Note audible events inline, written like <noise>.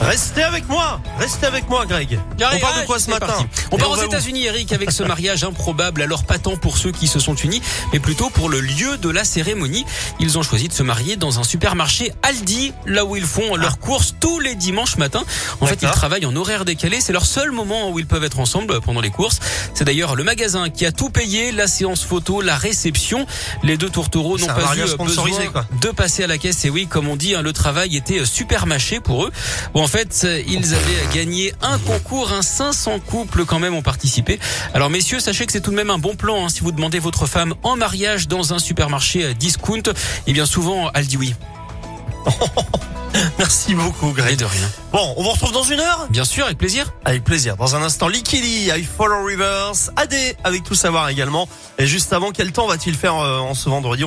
Restez avec moi, restez avec moi, Greg. On parle de allez, quoi ce matin parti. On Et part aux États-Unis, Eric, avec ce mariage improbable. Alors pas tant pour ceux qui se sont unis, mais plutôt pour le lieu de la cérémonie. Ils ont choisi de se marier dans un supermarché Aldi, là où ils font leurs courses tous les dimanches matins. En fait, ils travaillent en horaire décalé. C'est leur seul moment où ils peuvent être ensemble pendant les courses. C'est d'ailleurs le magasin qui a tout payé, la séance photo, la réception. Les deux tourtereaux n'ont pas eu euh, besoin quoi. de passer à la caisse. Et oui, comme on dit, hein, le travail était euh, super mâché pour eux. Bon, fait, euh, ils avaient gagné un concours, un 500 couples quand même ont participé. Alors messieurs, sachez que c'est tout de même un bon plan hein, si vous demandez votre femme en mariage dans un supermarché euh, discount. Et bien souvent, elle dit oui. <laughs> Merci beaucoup, Et Greg. de rien. Bon, on vous retrouve dans une heure? Bien sûr, avec plaisir. Avec plaisir. Dans un instant, Likili, I Follow Rivers, AD, avec tout savoir également. Et juste avant, quel temps va-t-il faire euh, en ce vendredi? On vous